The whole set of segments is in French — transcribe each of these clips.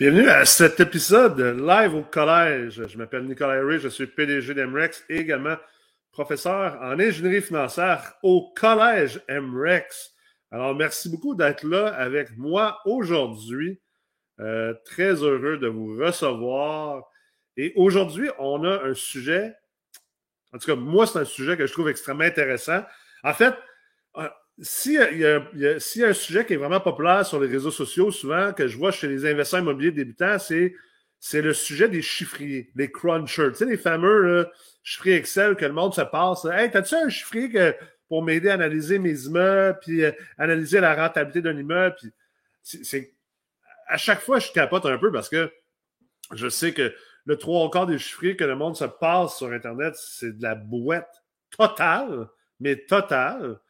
Bienvenue à cet épisode live au collège. Je m'appelle Nicolas Ray, je suis PDG d'MREX et également professeur en ingénierie financière au collège MREX. Alors, merci beaucoup d'être là avec moi aujourd'hui. Euh, très heureux de vous recevoir. Et aujourd'hui, on a un sujet, en tout cas, moi, c'est un sujet que je trouve extrêmement intéressant. En fait, s'il y, a un sujet qui est vraiment populaire sur les réseaux sociaux, souvent, que je vois chez les investisseurs immobiliers débutants, c'est, c'est le sujet des chiffriers, les crunchers. Tu sais, les fameux chiffriers Excel que le monde se passe. Hey, t'as-tu un chiffrier que, pour m'aider à analyser mes immeubles, puis euh, analyser la rentabilité d'un immeuble? Puis c'est, à chaque fois, je capote un peu parce que je sais que le trois quarts des chiffriers que le monde se passe sur Internet, c'est de la bouette totale, mais totale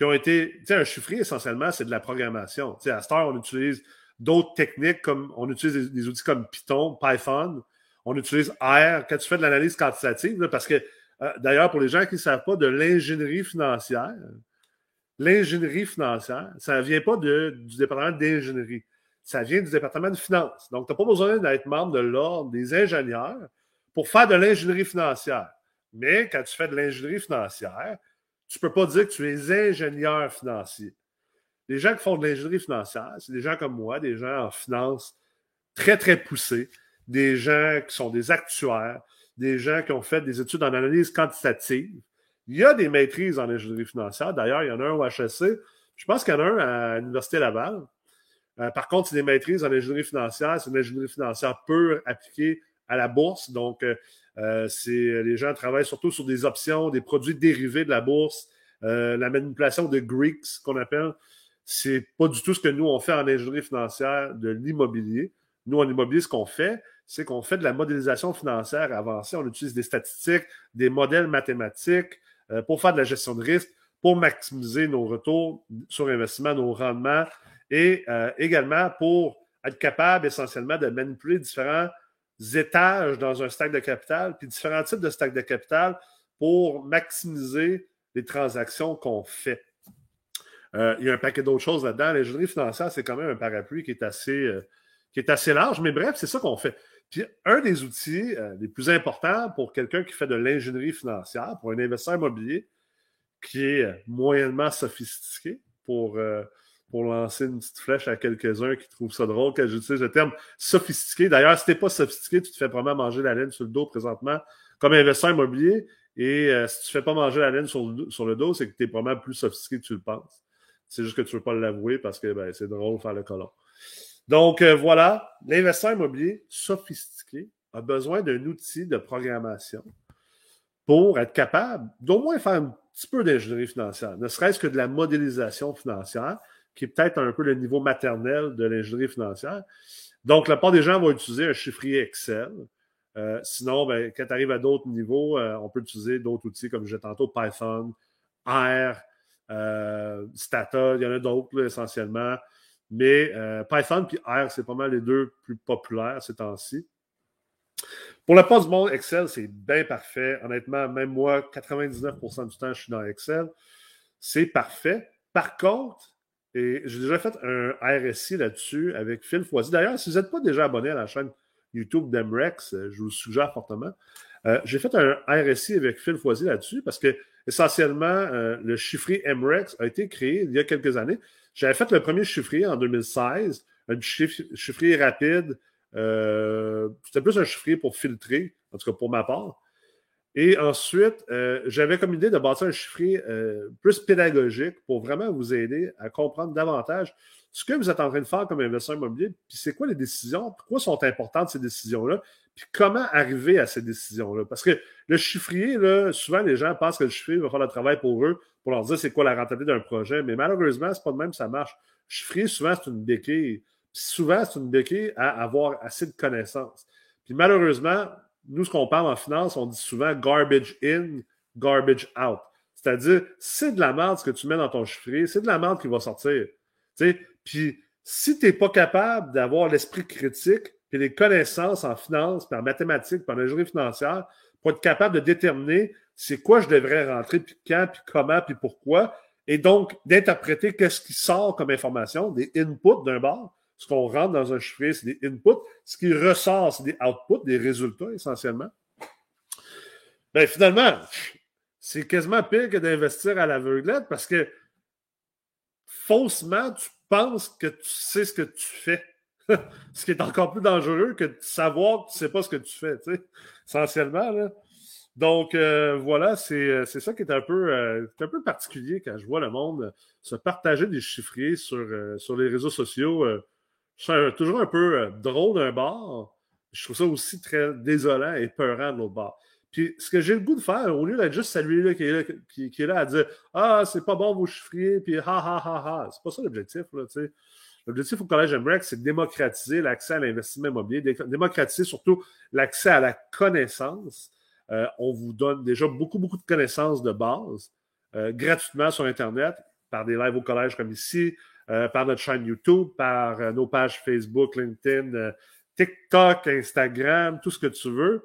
qui ont été. Tu sais, un chiffrier, essentiellement, c'est de la programmation. Tu sais, à heure, on utilise d'autres techniques comme on utilise des, outils comme Python, Python, on utilise R quand tu fais de l'analyse quantitative, parce que euh, d'ailleurs, pour les gens qui ne savent pas de l'ingénierie financière, l'ingénierie financière, ça ne vient pas de, du département d'ingénierie. Ça vient du département de finances. Donc, tu n'as pas besoin d'être membre de l'ordre des ingénieurs pour faire de l'ingénierie financière. Mais quand tu fais de l'ingénierie financière, tu ne peux pas dire que tu es ingénieur financier. Les gens qui font de l'ingénierie financière, c'est des gens comme moi, des gens en finance très, très poussés, des gens qui sont des actuaires, des gens qui ont fait des études en analyse quantitative. Il y a des maîtrises en ingénierie financière. D'ailleurs, il y en a un au HSC. Je pense qu'il y en a un à l'Université Laval. Euh, par contre, c'est des maîtrises en ingénierie financière. C'est une ingénierie financière pure appliquée à la bourse. Donc, euh, euh, c'est les gens travaillent surtout sur des options, des produits dérivés de la bourse, euh, la manipulation de Greeks qu'on appelle. C'est pas du tout ce que nous on fait en ingénierie financière de l'immobilier. Nous en immobilier, ce qu'on fait, c'est qu'on fait de la modélisation financière avancée. On utilise des statistiques, des modèles mathématiques euh, pour faire de la gestion de risque, pour maximiser nos retours sur investissement, nos rendements et également pour être capable essentiellement de manipuler différents étages dans un stack de capital, puis différents types de stacks de capital pour maximiser les transactions qu'on fait. Euh, il y a un paquet d'autres choses là-dedans. L'ingénierie financière, c'est quand même un parapluie qui est assez, euh, qui est assez large, mais bref, c'est ça qu'on fait. Puis un des outils euh, les plus importants pour quelqu'un qui fait de l'ingénierie financière, pour un investisseur immobilier qui est moyennement sophistiqué pour pour lancer une petite flèche à quelques-uns qui trouvent ça drôle que j'utilise le terme sophistiqué. D'ailleurs, si t'es pas sophistiqué, tu te fais probablement manger la laine sur le dos présentement comme investisseur immobilier. Et euh, si tu fais pas manger la laine sur le, dos, c'est que tu es probablement plus sophistiqué que tu le penses. C'est juste que tu veux pas l'avouer parce que ben, c'est drôle de faire le colon. Donc euh, voilà, l'investisseur immobilier sophistiqué a besoin d'un outil de programmation pour être capable d'au moins faire un petit peu d'ingénierie financière, ne serait-ce que de la modélisation financière, qui est peut-être un peu le niveau maternel de l'ingénierie financière. Donc, la part des gens vont utiliser un chiffrier Excel. Euh, sinon, ben, quand tu arrives à d'autres niveaux, euh, on peut utiliser d'autres outils comme disais tantôt, Python, R, euh, Stata, il y en a d'autres essentiellement. Mais Python et R, c'est pas mal les deux plus populaires ces temps-ci. Pour la part du monde, Excel, c'est bien parfait. Honnêtement, même moi, 99% du temps, je suis dans Excel. C'est parfait. Par contre, et j'ai déjà fait un RSI là-dessus avec Phil Foisy. D'ailleurs, si vous n'êtes pas déjà abonné à la chaîne YouTube d'Emrex, euh, je vous le suggère fortement. Euh, j'ai fait un RSI avec Phil Foisy là-dessus parce que essentiellement, euh, le chiffrier MREX a été créé il y a quelques années. J'avais fait le premier chiffrier en 2016, un chiffrier rapide. C'était plus un chiffrier pour filtrer, en tout cas pour ma part. Et ensuite, euh, j'avais comme idée de bâtir un chiffrier euh, plus pédagogique pour vraiment vous aider à comprendre davantage ce que vous êtes en train de faire comme investisseur immobilier, puis c'est quoi les décisions, pourquoi sont importantes ces décisions-là, puis comment arriver à ces décisions-là? Parce que le chiffrier, là, souvent les gens pensent que le chiffrier va faire le travail pour eux, pour leur dire c'est quoi la rentabilité d'un projet, mais malheureusement, c'est pas de même ça marche. Chiffrier, souvent, c'est une béquille. souvent, c'est une béquille à avoir assez de connaissances. Puis malheureusement, nous, ce qu'on parle en finance, on dit souvent garbage in, garbage out. C'est-à-dire, c'est de la merde ce que tu mets dans ton chiffrier, c'est de la merde qui va sortir. Puis, si tu n'es pas capable d'avoir l'esprit critique et les connaissances en finance, puis en mathématiques, puis en ingénierie financière, pour être capable de déterminer c'est quoi je devrais rentrer, puis quand, puis comment, puis pourquoi, et donc d'interpréter qu'est-ce qui sort comme information, des inputs d'un bord, Ce qu'on rentre dans un chiffrier, c'est des inputs. Ce qui ressort, c'est des outputs, des résultats essentiellement. Bien, finalement, c'est quasiment pire que d'investir à l'aveuglette parce que faussement, tu penses que tu sais ce que tu fais. ce qui est encore plus dangereux que de savoir que tu ne sais pas ce que tu fais, tu sais, essentiellement. Là. Donc, euh, voilà, euh, c'est ça qui est un, peu, euh, un peu particulier quand je vois le monde se partager des chiffriers sur, sur les réseaux sociaux. C'est toujours un peu drôle d'un bord. Je trouve ça aussi très désolant et peurant de l'autre bord. Puis, ce que j'ai le goût de faire, au lieu d'être juste celui-là qui, est là, à dire Ah, c'est pas bon vos chiffriers, puis ha ha ha ha, c'est pas ça l'objectif, là. L'objectif au Collège MREX, c'est de démocratiser l'accès à l'investissement immobilier, démocratiser surtout l'accès à la connaissance. Euh, on vous donne déjà beaucoup, beaucoup de connaissances de base euh, gratuitement sur Internet, par des lives au collège comme ici, euh, par notre chaîne YouTube, par nos pages Facebook, LinkedIn, TikTok, Instagram, tout ce que tu veux.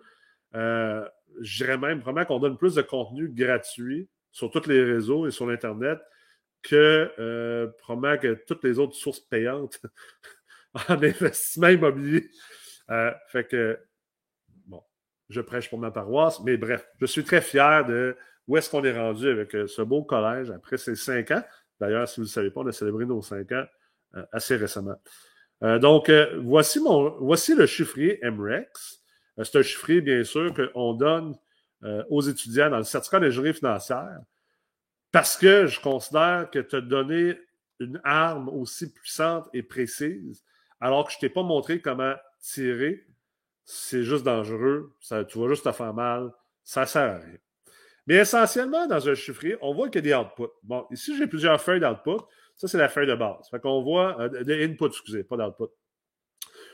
je dirais même vraiment qu'on donne plus de contenu gratuit sur tous les réseaux et sur l'Internet que euh, probablement que toutes les autres sources payantes en investissement immobilier. Euh, fait que, bon, je prêche pour ma paroisse, mais bref, je suis très fier de où est-ce qu'on est rendu avec euh, ce beau collège après ces cinq ans. D'ailleurs, si vous ne le savez pas, on a célébré nos cinq ans assez récemment. donc, voici, mon, voici le chiffrier MREX. C'est un chiffrier, bien sûr, qu'on donne aux étudiants dans le certificat d'ingénierie financière parce que je considère que as donné une arme aussi puissante et précise, alors que je ne t'ai pas montré comment tirer, c'est juste dangereux, ça, tu vas juste te faire mal, ça ne sert à rien. Mais essentiellement, dans un chiffrier, on voit qu'il y a des outputs. Bon, ici, j'ai plusieurs feuilles d'output. Ça, c'est la feuille de base. Fait qu'on voit, euh, inputs, excusez, pas d'output.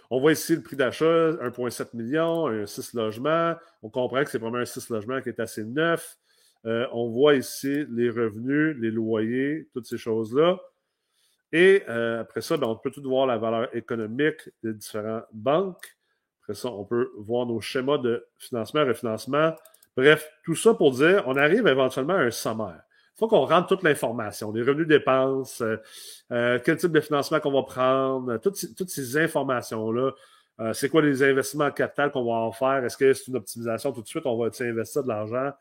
On voit ici le prix d'achat, 1,7 million, un 6 logements. On comprend que c'est vraiment un 6 logements qui est assez neuf. Euh, on voit ici les revenus, les loyers, toutes ces choses-là. Et euh, après ça, ben, on peut tout voir la valeur économique des différentes banques. Après ça, on peut voir nos schémas de financement, refinancement. Bref, tout ça pour dire, on arrive éventuellement à un sommaire. Il faut qu'on rentre toute l'information, les revenus dépenses, euh, quel type de financement qu'on va prendre, toutes ces, informations-là. c'est quoi les investissements en capital qu'on va en faire? Est-ce que c'est une optimisation tout de suite? On va investir de l'argent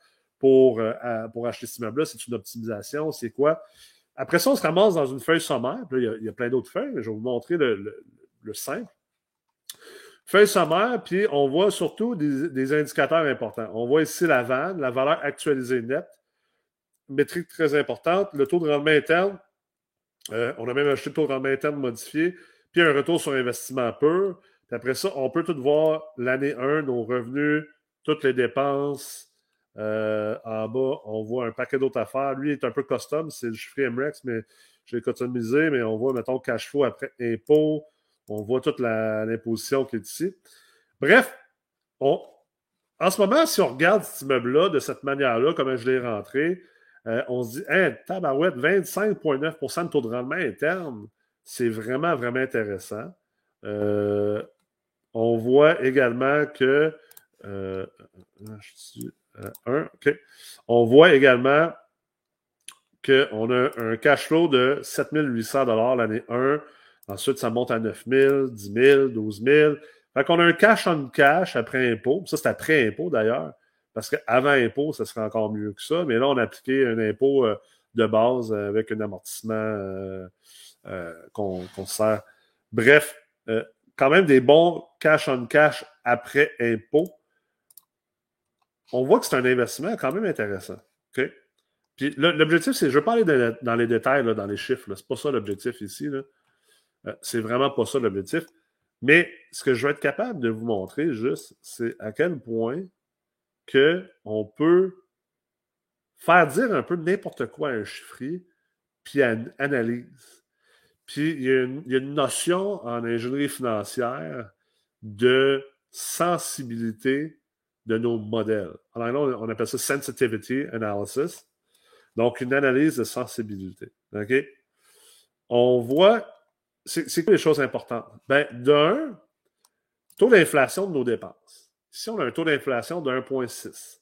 pour, euh, pour acheter cet immeuble-là? C'est une optimisation? C'est quoi? Après ça, on se ramasse dans une feuille sommaire. il, y a, plein d'autres feuilles, mais je vais vous montrer le, simple. Feuille sommaire, puis on voit surtout des, indicateurs importants. On voit ici la vanne, la valeur actualisée nette, métrique très importante, le taux de rendement interne. Euh, on a même acheté le taux de rendement interne modifié, puis un retour sur investissement pur. Puis après ça, on peut tout voir l'année 1, nos revenus, toutes les dépenses, euh, en bas, on voit un paquet d'autres affaires. Lui est un peu custom, c'est le chiffre MREX, mais je l'ai customisé, mais on voit, mettons, cash flow après impôt. On voit toute l'imposition qui est ici. Bref, en ce moment, si on regarde cet immeuble-là de cette manière-là, comme je l'ai rentré, euh, on se dit, hein, tabarouette, 25,9% de taux de rendement interne, c'est vraiment, vraiment intéressant. Euh, on voit également que. euh, On voit également qu'on a un cash flow de 7800 l'année 1. Ensuite, ça monte à 9 000, 10 000, 12 000. Fait qu'on a un cash on cash après impôt. Ça, c'est après impôt d'ailleurs. Parce qu'avant impôt, ça serait encore mieux que ça. Mais là, on a appliqué un impôt euh, de base avec un amortissement euh, qu'on sert. Bref, quand même des bons cash on cash après impôt on voit que c'est un investissement quand même intéressant. OK? Puis l'objectif, c'est, je veux pas aller dans les détails, dans les chiffres. C'est pas ça l'objectif ici. Euh, c'est vraiment pas ça l'objectif. Mais ce que je vais être capable de vous montrer juste, c'est à quel point qu'on peut faire dire un peu n'importe quoi à un chiffrier, puis une analyse. Puis il y, a une, il y a une notion en ingénierie financière de sensibilité de nos modèles. En anglais, on appelle ça sensitivity analysis. Donc, une analyse de sensibilité. OK? On voit, c'est quoi les choses importantes? Ben, d'un, taux d'inflation de nos dépenses. Ici, on a un taux d'inflation de 1,6.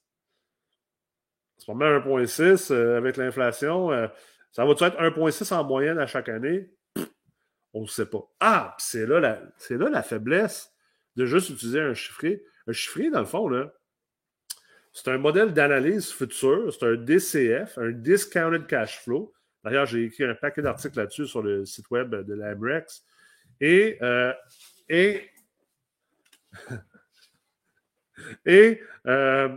Si on met 1,6 avec l'inflation, euh, ça va être 1,6 en moyenne à chaque année? On ne sait pas. Ah, c'est là, la, là la faiblesse de juste utiliser un chiffré. Un chiffré, dans le fond, là, c'est un modèle d'analyse future, c'est un DCF, un Discounted Cash Flow. D'ailleurs, j'ai écrit un paquet d'articles là-dessus sur le site web de l'AMREX. Et, euh, et, et euh,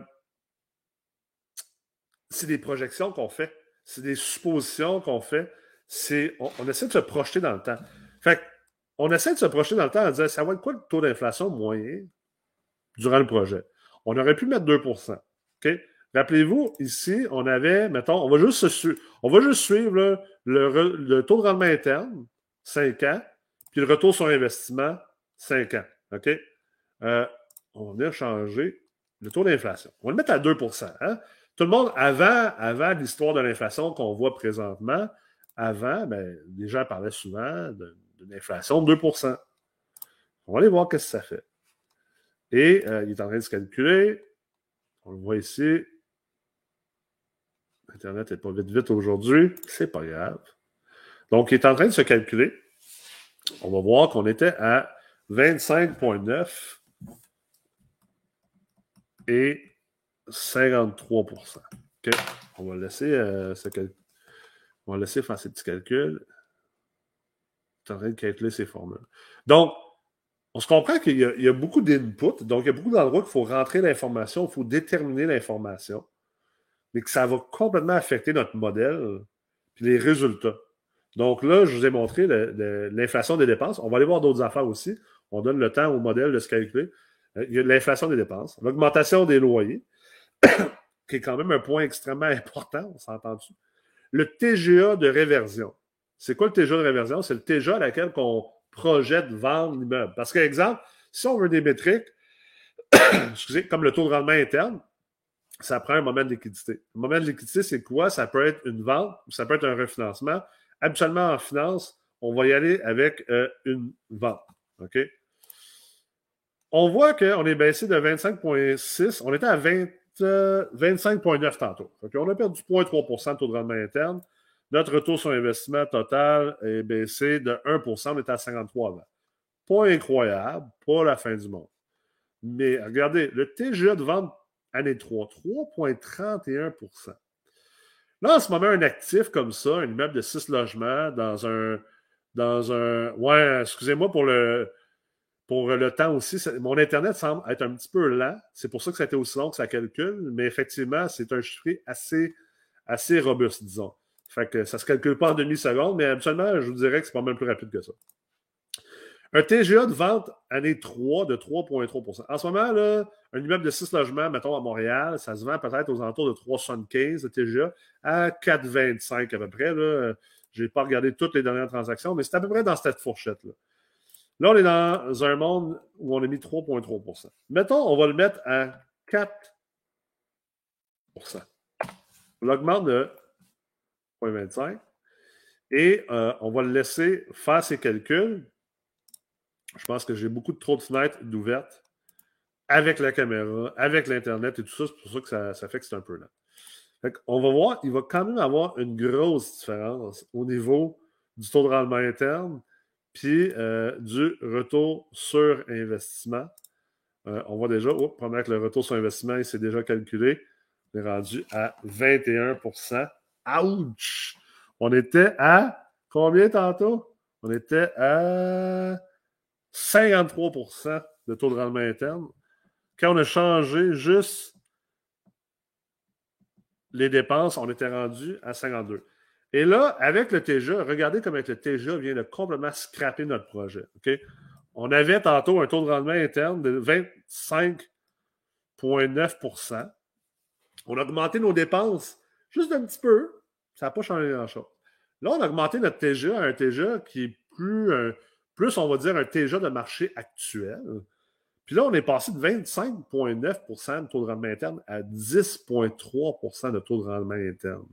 c'est des projections qu'on fait, c'est des suppositions qu'on fait, c'est on, essaie de se projeter dans le temps. Fait on essaie de se projeter dans le temps en disant ça va être quoi le taux d'inflation moyen durant le projet? On aurait pu mettre 2% OK? Rappelez-vous, ici, on avait, mettons, on va juste, on va juste suivre le, taux de rendement interne, 5 ans, puis le retour sur investissement, 5 ans. OK? Euh, on va changer le taux d'inflation. On va le mettre à 2% hein? Tout le monde, avant, avant l'histoire de l'inflation qu'on voit présentement, avant, ben, les gens parlaient souvent d'une inflation de 2% On va aller voir ce que ça fait. Et euh, il est en train de se calculer. On le voit ici. Internet n'est pas vite vite aujourd'hui. C'est pas grave. Donc, il est en train de se calculer. On va voir qu'on était à 25,9 et 53% On va laisser euh, On va laisser faire ces petits calculs. Il est en train de calculer ces formules. Donc, on se comprend qu'il y, a beaucoup d'inputs, donc il y a beaucoup d'endroits qu'il faut rentrer l'information, il faut déterminer l'information, mais que ça va complètement affecter notre modèle et les résultats. Donc là, je vous ai montré l'inflation des dépenses. On va aller voir d'autres affaires aussi. On donne le temps au modèle de se calculer. Euh, il y a l'inflation des dépenses, l'augmentation des loyers, qui est quand même un point extrêmement important, on s'entend-tu? Le TGA de réversion. C'est quoi le TGA de réversion? C'est le TGA à laquelle on projette vendre l'immeuble. Parce que, exemple, si on veut des métriques, excusez, comme le taux de rendement interne, ça prend un moment de liquidité. Le moment de liquidité, c'est quoi? Ça peut être une vente ou ça peut être un refinancement. Habituellement, en finance, on va y aller avec euh, une vente. OK? On voit qu'on est baissé de 25,6. On était à 25,9 tantôt. On a perdu 0,3% de taux de rendement interne. Notre retour sur investissement total est baissé de 1% On était à 53 avant. Pas incroyable, pas la fin du monde. Mais regardez, le TGA de vente année 3, 3,31% Là, en ce moment, un actif comme ça, un immeuble de 6 logements dans un. Dans un. Ouais, excusez-moi pour le pour le temps aussi, mon Internet semble être un petit peu lent. C'est pour ça que ça a été aussi long que ça calcule, mais effectivement, c'est un chiffre assez, assez robuste, disons. Fait que ça ne se calcule pas en demi-seconde, mais habituellement, je vous dirais que c'est pas mal plus rapide que ça. Un TGA de vente année 3 de 3,3% En ce moment, là, un immeuble de 6 logements, mettons à Montréal, ça se vend peut-être aux alentours de 3,75 de TGA à 4,25 à peu près. Je n'ai pas regardé toutes les dernières transactions, mais c'est à peu près dans cette fourchette-là. Là, on est dans un monde où on a mis 3,3% Mettons, on va le mettre à 4 On l'augmente de 0,25 et euh, on va le laisser faire ses calculs. Je pense que j'ai beaucoup de trop de fenêtres d'ouvertes avec la caméra, avec l'Internet et tout ça. C'est pour ça que ça, fait que c'est un peu lent. on va voir, il va quand même avoir une grosse différence au niveau du taux de rendement interne puis euh, du retour sur investissement. Euh, on voit déjà, oh, que le retour sur investissement, il s'est déjà calculé. On est rendu à 21% Ouch! On était à combien tantôt? On était à 53% de taux de rendement interne. Quand on a changé juste les dépenses, on était rendu à 52. Et là, avec le TGA, regardez comment le TGA vient de complètement scraper notre projet. On avait tantôt un taux de rendement interne de 25,9% On a augmenté nos dépenses juste un petit peu. Ça n'a pas changé grand-chose. Là, on a augmenté notre TGA à un TGA qui est plus, on va dire, un TGA de marché actuel. Puis là, on est passé de 25,9% de taux de rendement interne à 10,3% de taux de rendement interne.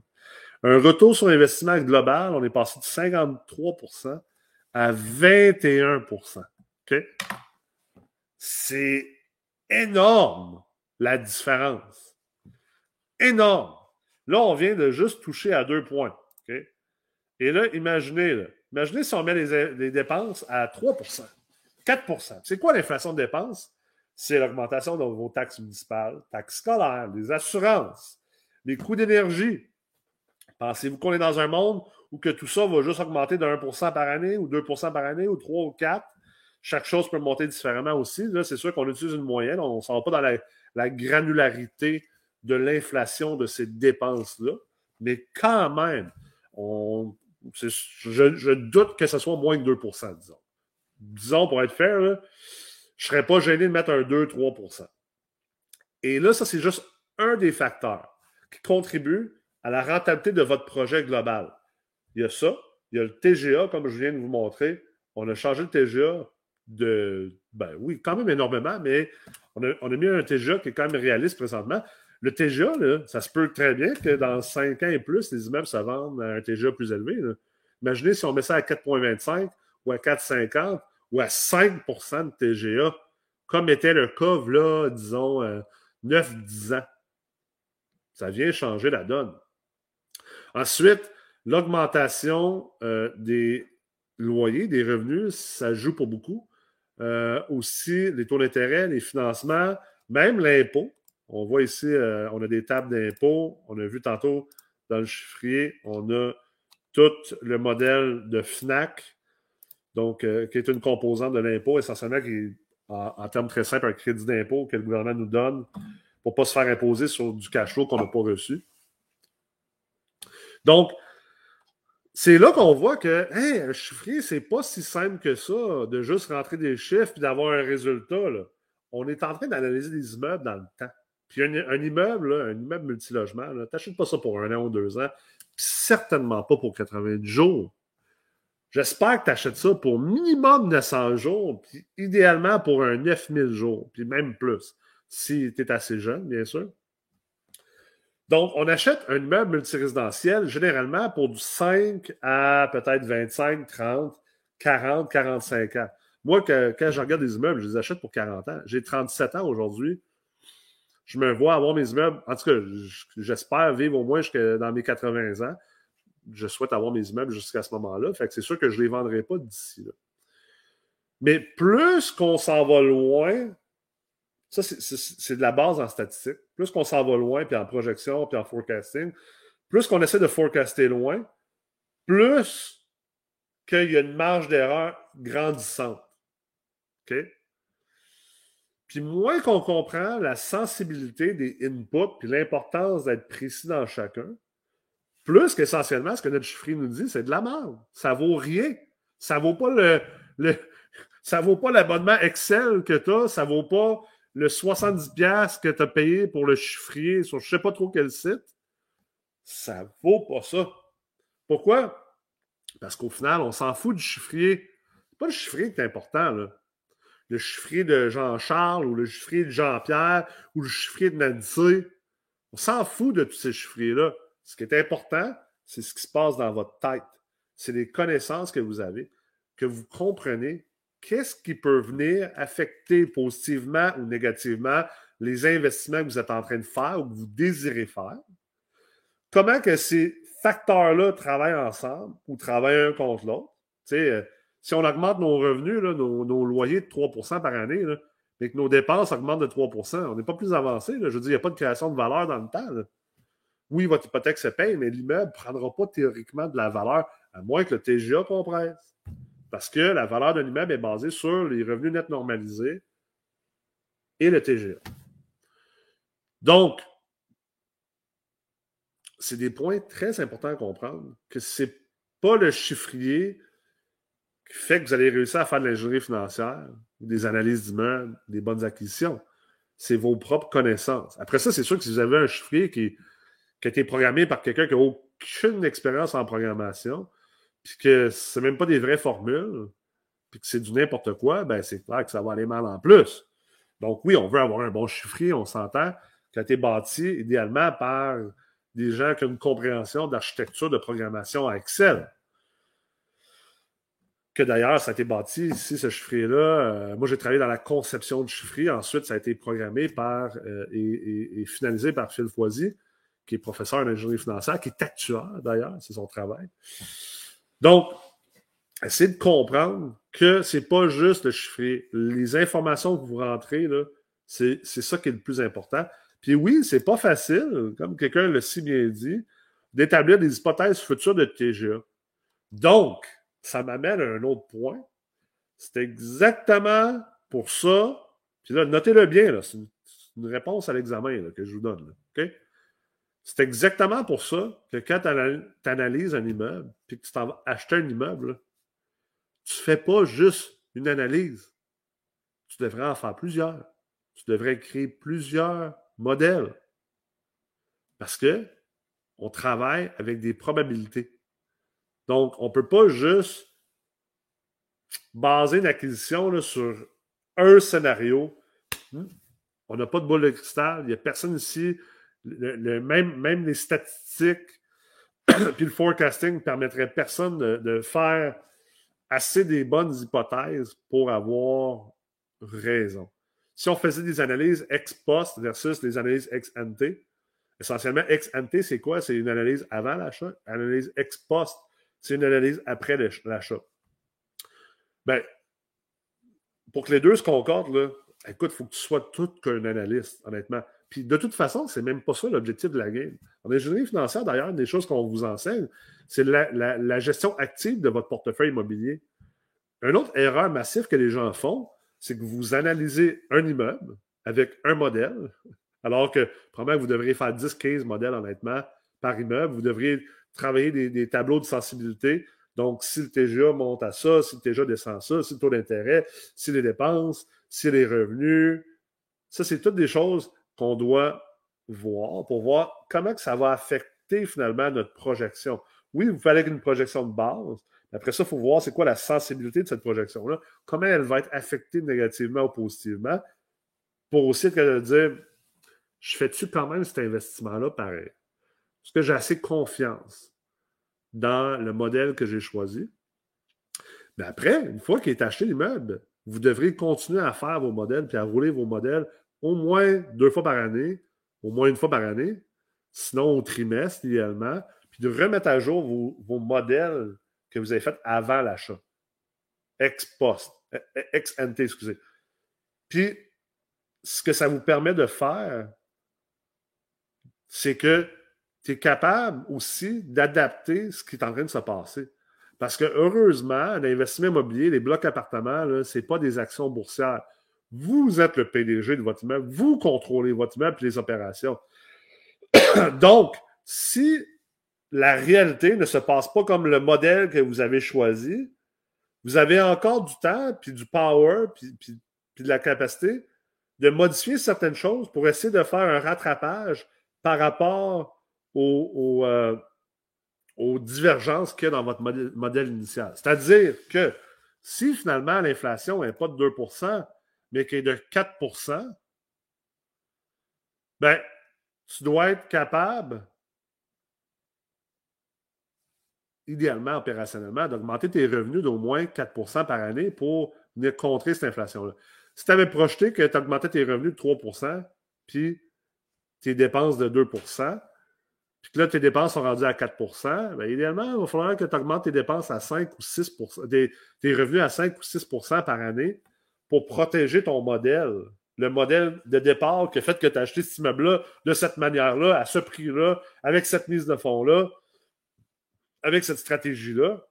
Un retour sur investissement global, on est passé de 53% à 21% C'est énorme la différence. Énorme. Là, on vient de juste toucher à deux points. Et là, imaginez, imaginez si on met les, dépenses à 3 4 C'est quoi l'inflation de dépenses? C'est l'augmentation de vos taxes municipales, taxes scolaires, les assurances, les coûts d'énergie. Pensez-vous qu'on est dans un monde où tout ça va juste augmenter de 1% par année ou 2% par année ou 3 ou 4? Chaque chose peut monter différemment aussi. C'est sûr qu'on utilise une moyenne. On ne s'en va pas dans la, granularité de l'inflation de ces dépenses-là. Mais quand même, je, doute que ce soit moins que 2% disons. Disons, pour être fair, je ne serais pas gêné de mettre un 2-3% Et là, ça, c'est juste un des facteurs qui contribue à la rentabilité de votre projet global. Il y a ça, il y a le TGA, comme je viens de vous montrer. On a changé le TGA de. Ben oui, quand même énormément, mais on a, mis un TGA qui est quand même réaliste présentement. Le TGA, là, ça se peut très bien que dans 5 ans et plus, les immeubles se vendent à un TGA plus élevé. Imaginez si on met ça à 4,25 ou à 4,50 ou à 5% de TGA, comme était le cas, là, disons, 9-10 euh, ans. Ça vient changer la donne. Ensuite, l'augmentation euh, des loyers, des revenus, ça joue pour beaucoup. Euh, aussi, les taux d'intérêt, les financements, même l'impôt. On voit ici, euh, on a des tables d'impôt. On a vu tantôt dans le chiffrier, on a tout le modèle de FNAC, donc qui est une composante de l'impôt, essentiellement qui est, en, termes très simples, un crédit d'impôt que le gouvernement nous donne pour ne pas se faire imposer sur du cash flow qu'on n'a pas reçu. Donc, c'est là qu'on voit que hey, un chiffrier, c'est pas si simple que ça, de juste rentrer des chiffres et d'avoir un résultat. On est en train d'analyser des immeubles dans le temps. Puis un, immeuble, un immeuble multilogement, tu n'achètes pas ça pour un an ou deux ans, puis certainement pas pour 90 jours. J'espère que tu achètes ça pour minimum 900 jours, puis idéalement pour un 9000 jours, puis même plus si tu es assez jeune, bien sûr. Donc, on achète un immeuble multirésidentiel généralement pour du 5 à peut-être 25, 30, 40, 45 ans. Moi, quand je regarde des immeubles, je les achète pour 40 ans. J'ai 37 ans aujourd'hui. Je me vois avoir mes immeubles. En tout cas, j'espère vivre au moins jusqu'à dans mes 80 ans. Je souhaite avoir mes immeubles jusqu'à ce moment-là. Fait que c'est sûr que je ne les vendrai pas d'ici là. Mais plus qu'on s'en va loin, ça, c'est de la base en statistique. Plus qu'on s'en va loin, puis en projection, puis en forecasting, plus qu'on essaie de forecaster loin, plus qu'il y a une marge d'erreur grandissante. OK? Puis moins qu'on comprend la sensibilité des inputs, puis l'importance d'être précis dans chacun, plus qu'essentiellement, ce que notre chiffrier nous dit, c'est de la merde. Ça vaut rien. Ça vaut pas vaut pas l'abonnement Excel que tu as, ça vaut pas le 70$ que tu as payé pour le chiffrier sur je sais pas trop quel site, ça vaut pas ça. Pourquoi? Parce qu'au final, on s'en fout du chiffrier. Pas le chiffrier qui est important, là. Le chiffrier de Jean-Charles ou le chiffrier de Jean-Pierre ou le chiffrier de Nancy. On s'en fout de tous ces chiffriers-là. Ce qui est important, c'est ce qui se passe dans votre tête. C'est les connaissances que vous avez, que vous comprenez qu'est-ce qui peut venir affecter positivement ou négativement les investissements que vous êtes en train de faire ou que vous désirez faire? Comment que ces facteurs-là travaillent ensemble ou travaillent un contre l'autre? Euh, si on augmente nos revenus, nos, loyers de 3% par année, mais que nos dépenses augmentent de 3% on n'est pas plus avancé. Je veux dire, il n'y a pas de création de valeur dans le temps. Oui, votre hypothèque se paye, mais l'immeuble ne prendra pas théoriquement de la valeur, à moins que le TGA compresse. Parce que la valeur d'un immeuble est basée sur les revenus nets normalisés et le TGA. Donc, c'est des points très importants à comprendre que ce n'est pas le chiffrier qui fait que vous allez réussir à faire de l'ingénierie financière, des analyses d'immeubles, des bonnes acquisitions. C'est vos propres connaissances. Après ça, c'est sûr que si vous avez un chiffrier qui, qui a été programmé par quelqu'un qui n'a aucune expérience en programmation, puis que c'est même pas des vraies formules, puis que c'est du n'importe quoi, ben c'est clair que ça va aller mal en plus. Donc oui, on veut avoir un bon chiffrier, on s'entend, qui a été bâti idéalement par des gens qui ont une compréhension d'architecture de programmation à Excel. Que d'ailleurs, ça a été bâti ici, ce chiffrier-là. Euh, moi, j'ai travaillé dans la conception du chiffrier. Ensuite, ça a été programmé par euh, et, finalisé par Phil Foisy, qui est professeur en ingénierie financière, qui est actuaire d'ailleurs, c'est son travail. Donc, essayez de comprendre que c'est pas juste le chiffrer. Les informations que vous rentrez, c'est, ça qui est le plus important. Puis oui, c'est pas facile, comme quelqu'un l'a si bien dit, d'établir des hypothèses futures de TGA. Donc, ça m'amène à un autre point. C'est exactement pour ça. Puis là, notez-le bien, c'est une, réponse à l'examen que je vous donne. OK? C'est exactement pour ça que quand tu analyses un immeuble, puis que tu t'en vas acheter un immeuble, tu ne fais pas juste une analyse. Tu devrais en faire plusieurs. Tu devrais créer plusieurs modèles. Parce que on travaille avec des probabilités. Donc, on ne peut pas juste baser une acquisition sur un scénario. Hmm? On n'a pas de boule de cristal. Il n'y a personne ici. Même, même les statistiques puis le forecasting ne permettrait personne de, faire assez des bonnes hypothèses pour avoir raison. Si on faisait des analyses ex post versus des analyses ex ante, essentiellement ex ante, c'est quoi? C'est une analyse avant l'achat. Analyse ex post, c'est une analyse après l'achat. Ben, pour que les deux se concordent, là, écoute, il faut que tu sois tout qu'un analyste, honnêtement. Puis de toute façon, c'est même pas ça l'objectif de la game. En ingénierie financière, d'ailleurs, une des choses qu'on vous enseigne, c'est la, gestion active de votre portefeuille immobilier. Une autre erreur massive que les gens font, c'est que vous analysez un immeuble avec un modèle, alors que probablement vous devriez faire 10-15 modèles, honnêtement, par immeuble. Vous devriez travailler des tableaux de sensibilité donc, si le TGA monte à ça, si le TGA descend à ça, si le taux d'intérêt, si les dépenses, si les revenus, ça, c'est toutes des choses qu'on doit voir pour voir comment que ça va affecter finalement notre projection. Oui, vous fallait une projection de base. Après ça, il faut voir c'est quoi la sensibilité de cette projection-là, comment elle va être affectée négativement ou positivement, pour aussi être dire, je fais-tu quand même cet investissement-là pareil? Est-ce que j'ai assez confiance? dans le modèle que j'ai choisi. Mais après, une fois qu'il est acheté l'immeuble, vous devrez continuer à faire vos modèles puis à rouler vos modèles au moins deux fois par année, au moins une fois par année, sinon au trimestre idéalement, puis de remettre à jour vos, modèles que vous avez faits avant l'achat. Ex post, e, ex ante, excusez. Puis, ce que ça vous permet de faire, c'est que tu es capable aussi d'adapter ce qui est en train de se passer. Parce que heureusement, l'investissement immobilier, les blocs appartements, ce n'est pas des actions boursières. Vous êtes le PDG de votre immeuble, vous contrôlez votre immeuble et les opérations. Donc, si la réalité ne se passe pas comme le modèle que vous avez choisi, vous avez encore du temps, puis du power, puis, de la capacité de modifier certaines choses pour essayer de faire un rattrapage par rapport euh, aux, divergences qu'il y a dans votre modèle, initial. C'est-à-dire que si finalement l'inflation n'est pas de 2 mais qu'elle est de 4% ben, tu dois être capable, idéalement, opérationnellement, d'augmenter tes revenus d'au moins 4% par année pour venir contrer cette inflation-là. Si tu avais projeté que tu augmentais tes revenus de 3% puis tes dépenses de 2% puis que là, tes dépenses sont rendues à 4% bien, idéalement, il va falloir que tu augmentes tes dépenses à 5 ou 6% tes, revenus à 5 ou 6% par année pour protéger ton modèle. Le modèle de départ qui a fait que tu as acheté cet immeuble-là de cette manière-là, à ce prix-là, avec cette mise de fonds-là, avec cette stratégie-là,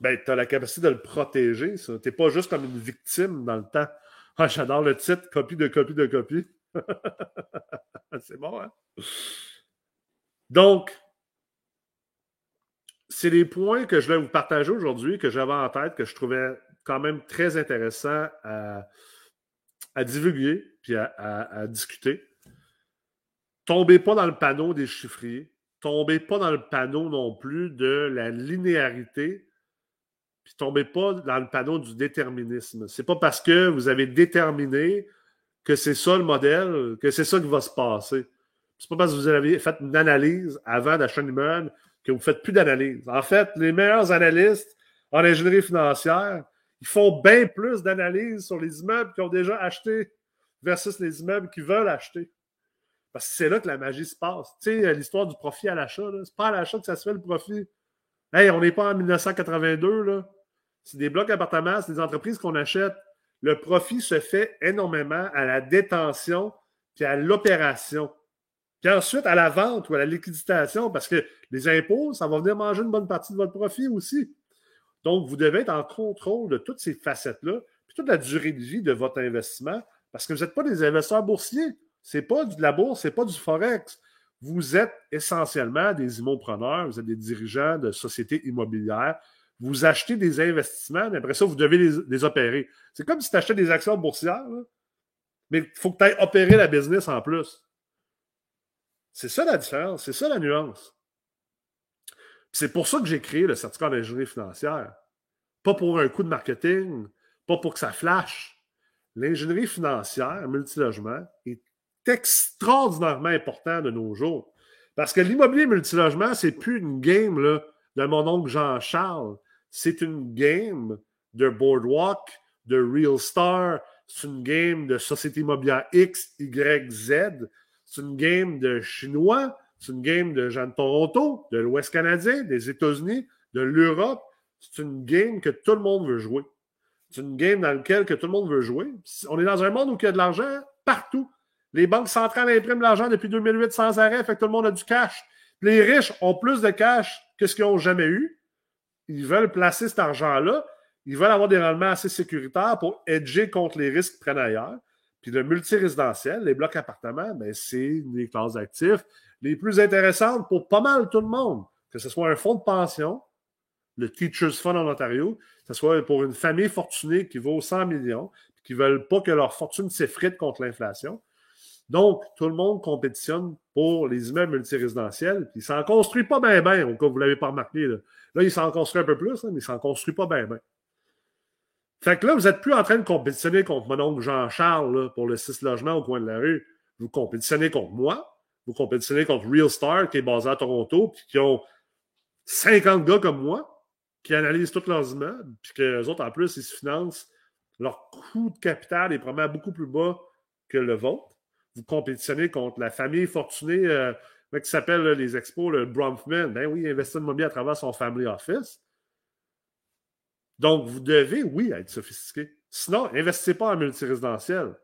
ben, tu as la capacité de le protéger. Tu n'es pas juste comme une victime dans le temps. Ah, j'adore le titre, copie de copie de copie. C'est bon, hein? Donc, c'est les points que je vais vous partager aujourd'hui, que j'avais en tête, que je trouvais quand même très intéressant à, divulguer puis à, discuter. Tombez pas dans le panneau des chiffriers. Tombez pas dans le panneau non plus de la linéarité. Puis tombez pas dans le panneau du déterminisme. C'est pas parce que vous avez déterminé que c'est ça le modèle, que c'est ça qui va se passer. C'est pas parce que vous avez fait une analyse avant d'acheter un immeuble que vous ne faites plus d'analyse. En fait, les meilleurs analystes en ingénierie financière, ils font bien plus d'analyses sur les immeubles qu'ils ont déjà achetés versus les immeubles qu'ils veulent acheter. Parce que c'est là que la magie se passe. Tu sais, l'histoire du profit à l'achat, c'est pas à l'achat que ça se fait le profit. Hey, on n'est pas en 1982, là. c'est des blocs d'appartements, c'est des entreprises qu'on achète. Le profit se fait énormément à la détention puis à l'opération. Puis ensuite, à la vente ou à la liquidation, parce que les impôts, ça va venir manger une bonne partie de votre profit aussi. Donc, vous devez être en contrôle de toutes ces facettes-là, puis toute la durée de vie de votre investissement, parce que vous n'êtes pas des investisseurs boursiers. Ce n'est pas de la bourse, ce n'est pas du Forex. Vous êtes essentiellement des immopreneurs, vous êtes des dirigeants de sociétés immobilières. Vous achetez des investissements, mais après ça, vous devez les, opérer. C'est comme si tu achetais des actions boursières, mais il faut que tu ailles opérer la business en plus. C'est ça la différence, c'est ça la nuance. C'est pour ça que j'ai créé le certificat d'ingénierie financière. Pas pour un coup de marketing, pas pour que ça flash. L'ingénierie financière, multilogement, est extraordinairement important de nos jours. Parce que l'immobilier multilogement, c'est plus une game de mon oncle Jean-Charles. C'est une game de Boardwalk, de Real Star, c'est une game de Société Immobilière X, Y, Z, c'est une game de Chinois, c'est une game de gens de Toronto, de l'Ouest canadien, des États-Unis, de l'Europe. C'est une game que tout le monde veut jouer. C'est une game dans laquelle que tout le monde veut jouer. On est dans un monde où il y a de l'argent partout. Les banques centrales impriment l'argent depuis 2008 sans arrêt, fait que tout le monde a du cash. Les riches ont plus de cash que ce qu'ils n'ont jamais eu. Ils veulent placer cet argent-là. Ils veulent avoir des rendements assez sécuritaires pour edger contre les risques qu'ils prennent ailleurs. Puis le multirésidentiel, les blocs appartements, ben, c'est des classes d'actifs les plus intéressantes pour pas mal tout le monde, que ce soit un fonds de pension, le Teachers Fund en Ontario, que ce soit pour une famille fortunée qui vaut 100 millions, qui ne veulent pas que leur fortune s'effrite contre l'inflation. Donc, tout le monde compétitionne pour les immeubles multirésidentiels, puis ils s'en construit pas bien, bien, au cas vous ne l'avez pas remarqué. Là, là ils s'en construisent un peu plus, hein, mais ils s'en construisent pas bien, bien. Fait que là, vous n'êtes plus en train de compétitionner contre mon oncle Jean-Charles pour le 6 logements au coin de la rue. Vous compétitionnez contre moi, vous compétitionnez contre Real Star, qui est basé à Toronto, puis qui ont 50 gars comme moi, qui analysent tous leurs immeubles, puis qu'eux autres, en plus, ils se financent. Leur coût de capital est probablement beaucoup plus bas que le vôtre. Vous compétitionnez contre la famille fortunée euh, qui s'appelle les expos, le Bronfman. Ben oui, il investit de immobilier à travers son family office. Donc, vous devez, oui, être sophistiqué. Sinon, investissez pas en multirésidentiel.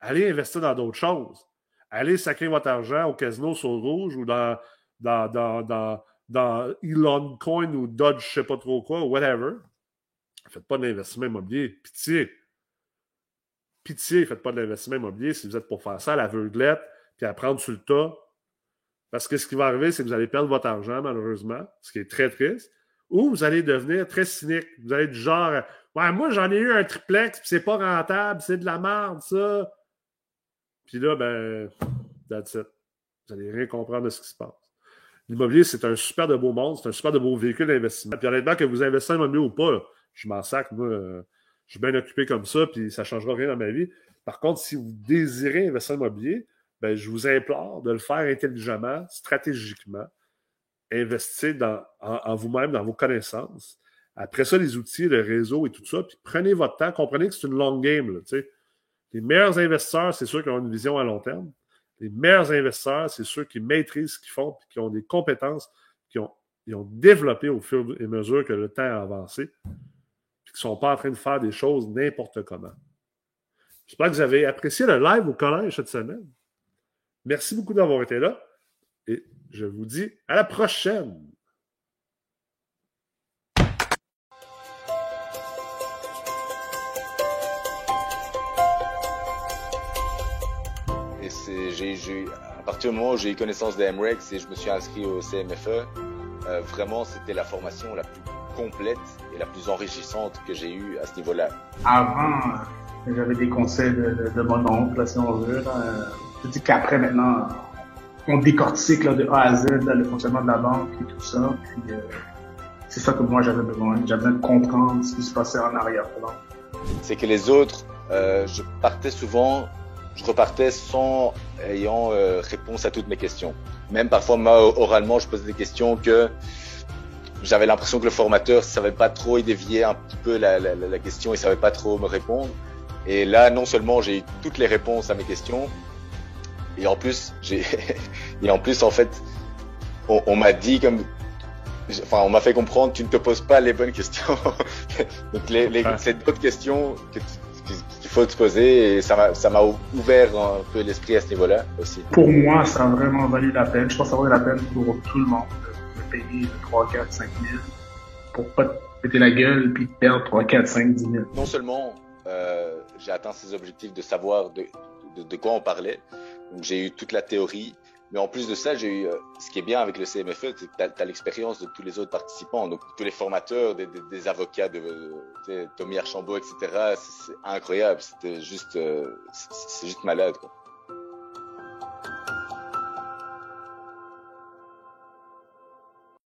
Allez investir dans d'autres choses allez sacrer votre argent au casino sur rouge ou dans, dans, dans, dans, Elon Coin ou Dodge, je ne sais pas trop quoi, whatever. Faites pas d'investissement immobilier. Pitié. Pitié, faites pas de l'investissement immobilier si vous êtes pour faire ça à l'aveuglette, puis à prendre sur le tas. Parce que ce qui va arriver, c'est que vous allez perdre votre argent, malheureusement, ce qui est très triste. Ou vous allez devenir très cynique. Vous allez être du genre Ouais, moi j'en ai eu un triplex, puis c'est pas rentable, c'est de la merde, ça. Puis là, ben, that's it. Vous n'allez rien comprendre de ce qui se passe. L'immobilier, c'est un super de beau monde, c'est un super de beau véhicule d'investissement. Puis honnêtement, que vous investissez en immobilier ou pas, je m'en sac, moi, euh, je suis bien occupé comme ça, puis ça ne changera rien dans ma vie. Par contre, si vous désirez investir en immobilier, ben, je vous implore de le faire intelligemment, stratégiquement. Investissez dans, en, vous-même, dans vos connaissances. Après ça, les outils, le réseau et tout ça. Puis prenez votre temps. Comprenez que c'est une long game. Là. Les meilleurs investisseurs, c'est ceux qui ont une vision à long terme. Les meilleurs investisseurs, c'est ceux qui maîtrisent ce qu'ils font et qui ont des compétences qui ont, ont développé au fur et à mesure que le temps a avancé, et qui ne sont pas en train de faire des choses n'importe comment. J'espère que vous avez apprécié le live au collège cette semaine. Merci beaucoup d'avoir été là et je vous dis à la prochaine. À partir du moment où j'ai eu connaissance des MREX et je me suis inscrit au CMFE, euh, vraiment c'était la formation la plus complète et la plus enrichissante que j'ai eue à ce niveau-là. Avant, j'avais des conseils de, de, mon oncle, si on veut. Je dis qu'après maintenant, on décortique là, de A à Z le fonctionnement de la banque et tout ça. Puis, euh, c'est ça que moi j'avais besoin. J'avais besoin de comprendre ce qui se passait en arrière-plan. C'est que les autres, euh, je partais souvent je repartais sans ayant euh, réponse à toutes mes questions. Même parfois, moi, oralement, je posais des questions que j'avais l'impression que le formateur savait pas trop, il déviait un petit peu la, la, la question, il savait pas trop me répondre. Et là, non seulement j'ai eu toutes les réponses à mes questions, et en plus, j'ai, et en plus, en fait, on, on m'a dit comme enfin, on m'a fait comprendre, tu ne te poses pas les bonnes questions. Donc, les, les, c'est d'autres questions que qu'il faut te poser et ça m'a, ça m'a ouvert un peu l'esprit à ce niveau-là aussi. Pour moi, ça a vraiment valu la peine. Je pense que ça vaut la peine pour tout le monde de, payer 3, 4, 5 000 pour pas te péter la gueule puis perdre 3, 4, 5, 10 000. Non seulement euh, j'ai atteint ces objectifs de savoir de, de, de quoi on parlait, donc j'ai eu toute la théorie, mais en plus de ça, j'ai eu, euh, ce qui est bien avec le CMFE, c'est que tu as, l'expérience de tous les autres participants, donc tous les formateurs, des, avocats, de, de Tommy Archambault, etc. C'est incroyable, c'était juste, euh, c'est juste malade.